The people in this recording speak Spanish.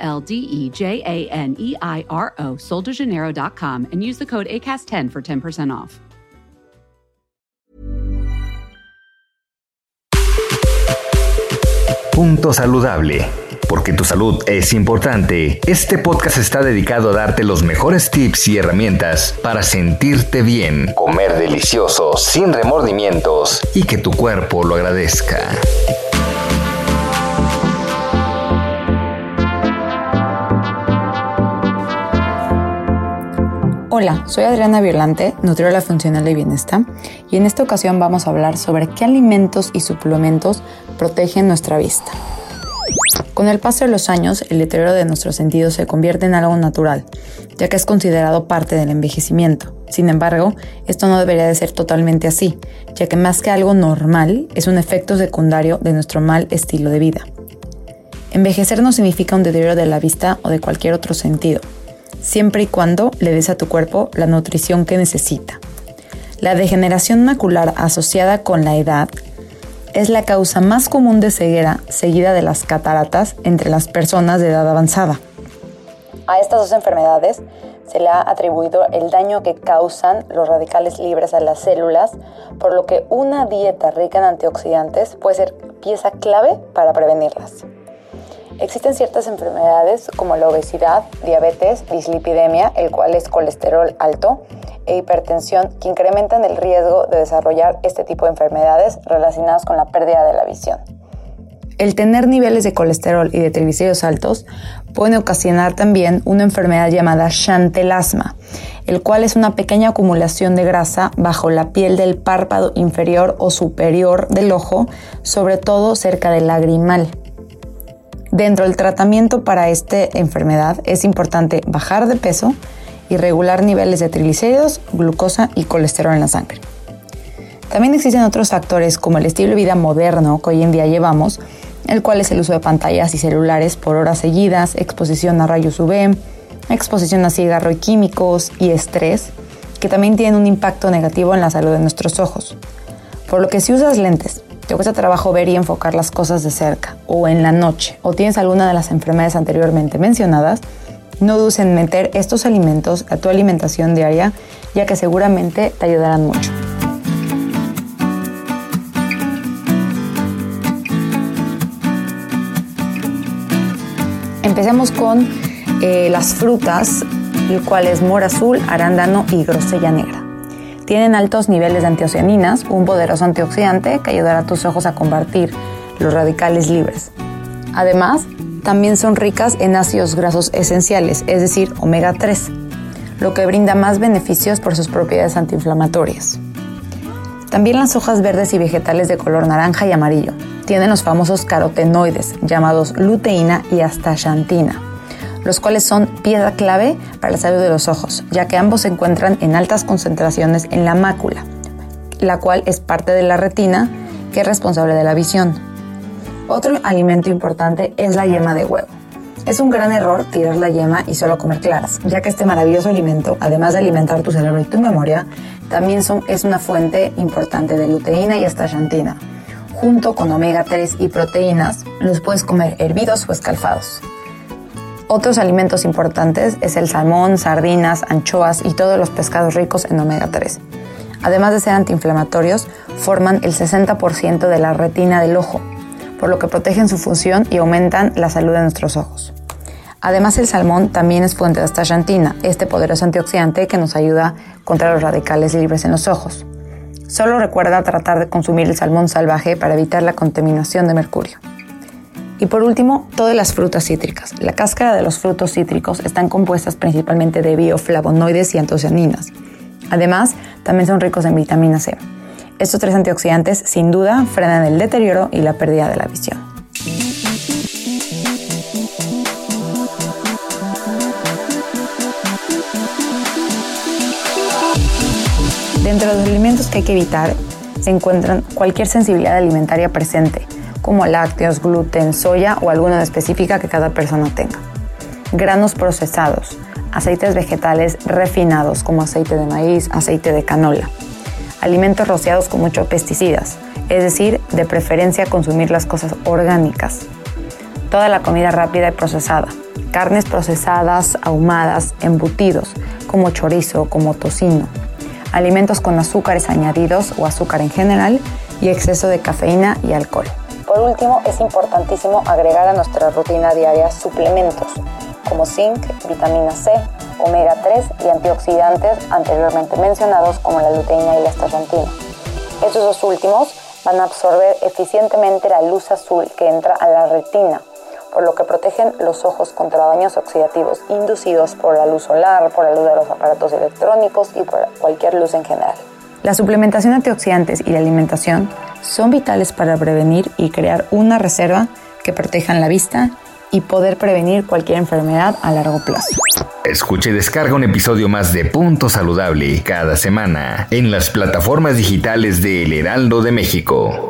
L D E J A N E I R O, soldejaneiro.com, and use the code ACAST10 for 10% off. Punto saludable. Porque tu salud es importante, este podcast está dedicado a darte los mejores tips y herramientas para sentirte bien, comer delicioso, sin remordimientos y que tu cuerpo lo agradezca. Hola, soy Adriana Violante, nutrióloga funcional de bienestar, y en esta ocasión vamos a hablar sobre qué alimentos y suplementos protegen nuestra vista. Con el paso de los años, el deterioro de nuestros sentidos se convierte en algo natural, ya que es considerado parte del envejecimiento. Sin embargo, esto no debería de ser totalmente así, ya que más que algo normal, es un efecto secundario de nuestro mal estilo de vida. Envejecer no significa un deterioro de la vista o de cualquier otro sentido, siempre y cuando le des a tu cuerpo la nutrición que necesita. La degeneración macular asociada con la edad es la causa más común de ceguera seguida de las cataratas entre las personas de edad avanzada. A estas dos enfermedades se le ha atribuido el daño que causan los radicales libres a las células, por lo que una dieta rica en antioxidantes puede ser pieza clave para prevenirlas. Existen ciertas enfermedades como la obesidad, diabetes, dislipidemia, el cual es colesterol alto, e hipertensión que incrementan el riesgo de desarrollar este tipo de enfermedades relacionadas con la pérdida de la visión. El tener niveles de colesterol y de triglicéridos altos puede ocasionar también una enfermedad llamada chantelasma, el cual es una pequeña acumulación de grasa bajo la piel del párpado inferior o superior del ojo, sobre todo cerca del lagrimal. Dentro del tratamiento para esta enfermedad es importante bajar de peso y regular niveles de triglicéridos, glucosa y colesterol en la sangre. También existen otros factores como el estilo de vida moderno que hoy en día llevamos, el cual es el uso de pantallas y celulares por horas seguidas, exposición a rayos UV, exposición a cigarro y químicos y estrés, que también tienen un impacto negativo en la salud de nuestros ojos. Por lo que si usas lentes te cuesta trabajo ver y enfocar las cosas de cerca o en la noche o tienes alguna de las enfermedades anteriormente mencionadas, no dudes en meter estos alimentos a tu alimentación diaria, ya que seguramente te ayudarán mucho. Empecemos con eh, las frutas, el cual es mora azul, arándano y grosella negra. Tienen altos niveles de antocianinas, un poderoso antioxidante que ayudará a tus ojos a combatir los radicales libres. Además, también son ricas en ácidos grasos esenciales, es decir, omega 3, lo que brinda más beneficios por sus propiedades antiinflamatorias. También las hojas verdes y vegetales de color naranja y amarillo tienen los famosos carotenoides llamados luteína y astaxantina los cuales son piedra clave para la salud de los ojos, ya que ambos se encuentran en altas concentraciones en la mácula, la cual es parte de la retina que es responsable de la visión. Otro alimento importante es la yema de huevo. Es un gran error tirar la yema y solo comer claras, ya que este maravilloso alimento, además de alimentar tu cerebro y tu memoria, también es una fuente importante de luteína y astaxantina. Junto con omega 3 y proteínas, los puedes comer hervidos o escalfados. Otros alimentos importantes es el salmón, sardinas, anchoas y todos los pescados ricos en omega 3. Además de ser antiinflamatorios, forman el 60% de la retina del ojo, por lo que protegen su función y aumentan la salud de nuestros ojos. Además, el salmón también es fuente de astaxantina, este poderoso antioxidante que nos ayuda contra los radicales libres en los ojos. Solo recuerda tratar de consumir el salmón salvaje para evitar la contaminación de mercurio. Y por último, todas las frutas cítricas. La cáscara de los frutos cítricos están compuestas principalmente de bioflavonoides y antocianinas. Además, también son ricos en vitamina C. Estos tres antioxidantes sin duda frenan el deterioro y la pérdida de la visión. Dentro de los alimentos que hay que evitar se encuentran cualquier sensibilidad alimentaria presente, como lácteos, gluten, soya o alguna específica que cada persona tenga. Granos procesados, aceites vegetales refinados como aceite de maíz, aceite de canola. Alimentos rociados con muchos pesticidas, es decir, de preferencia consumir las cosas orgánicas. Toda la comida rápida y procesada, carnes procesadas, ahumadas, embutidos, como chorizo, como tocino, alimentos con azúcares añadidos o azúcar en general y exceso de cafeína y alcohol. Por último, es importantísimo agregar a nuestra rutina diaria suplementos como zinc, vitamina C, omega 3 y antioxidantes anteriormente mencionados como la luteína y la astaxantina. Estos dos últimos van a absorber eficientemente la luz azul que entra a la retina, por lo que protegen los ojos contra daños oxidativos inducidos por la luz solar, por la luz de los aparatos electrónicos y por cualquier luz en general. La suplementación de antioxidantes y la alimentación son vitales para prevenir y crear una reserva que protejan la vista y poder prevenir cualquier enfermedad a largo plazo. Escuche y descarga un episodio más de Punto Saludable cada semana en las plataformas digitales de El Heraldo de México.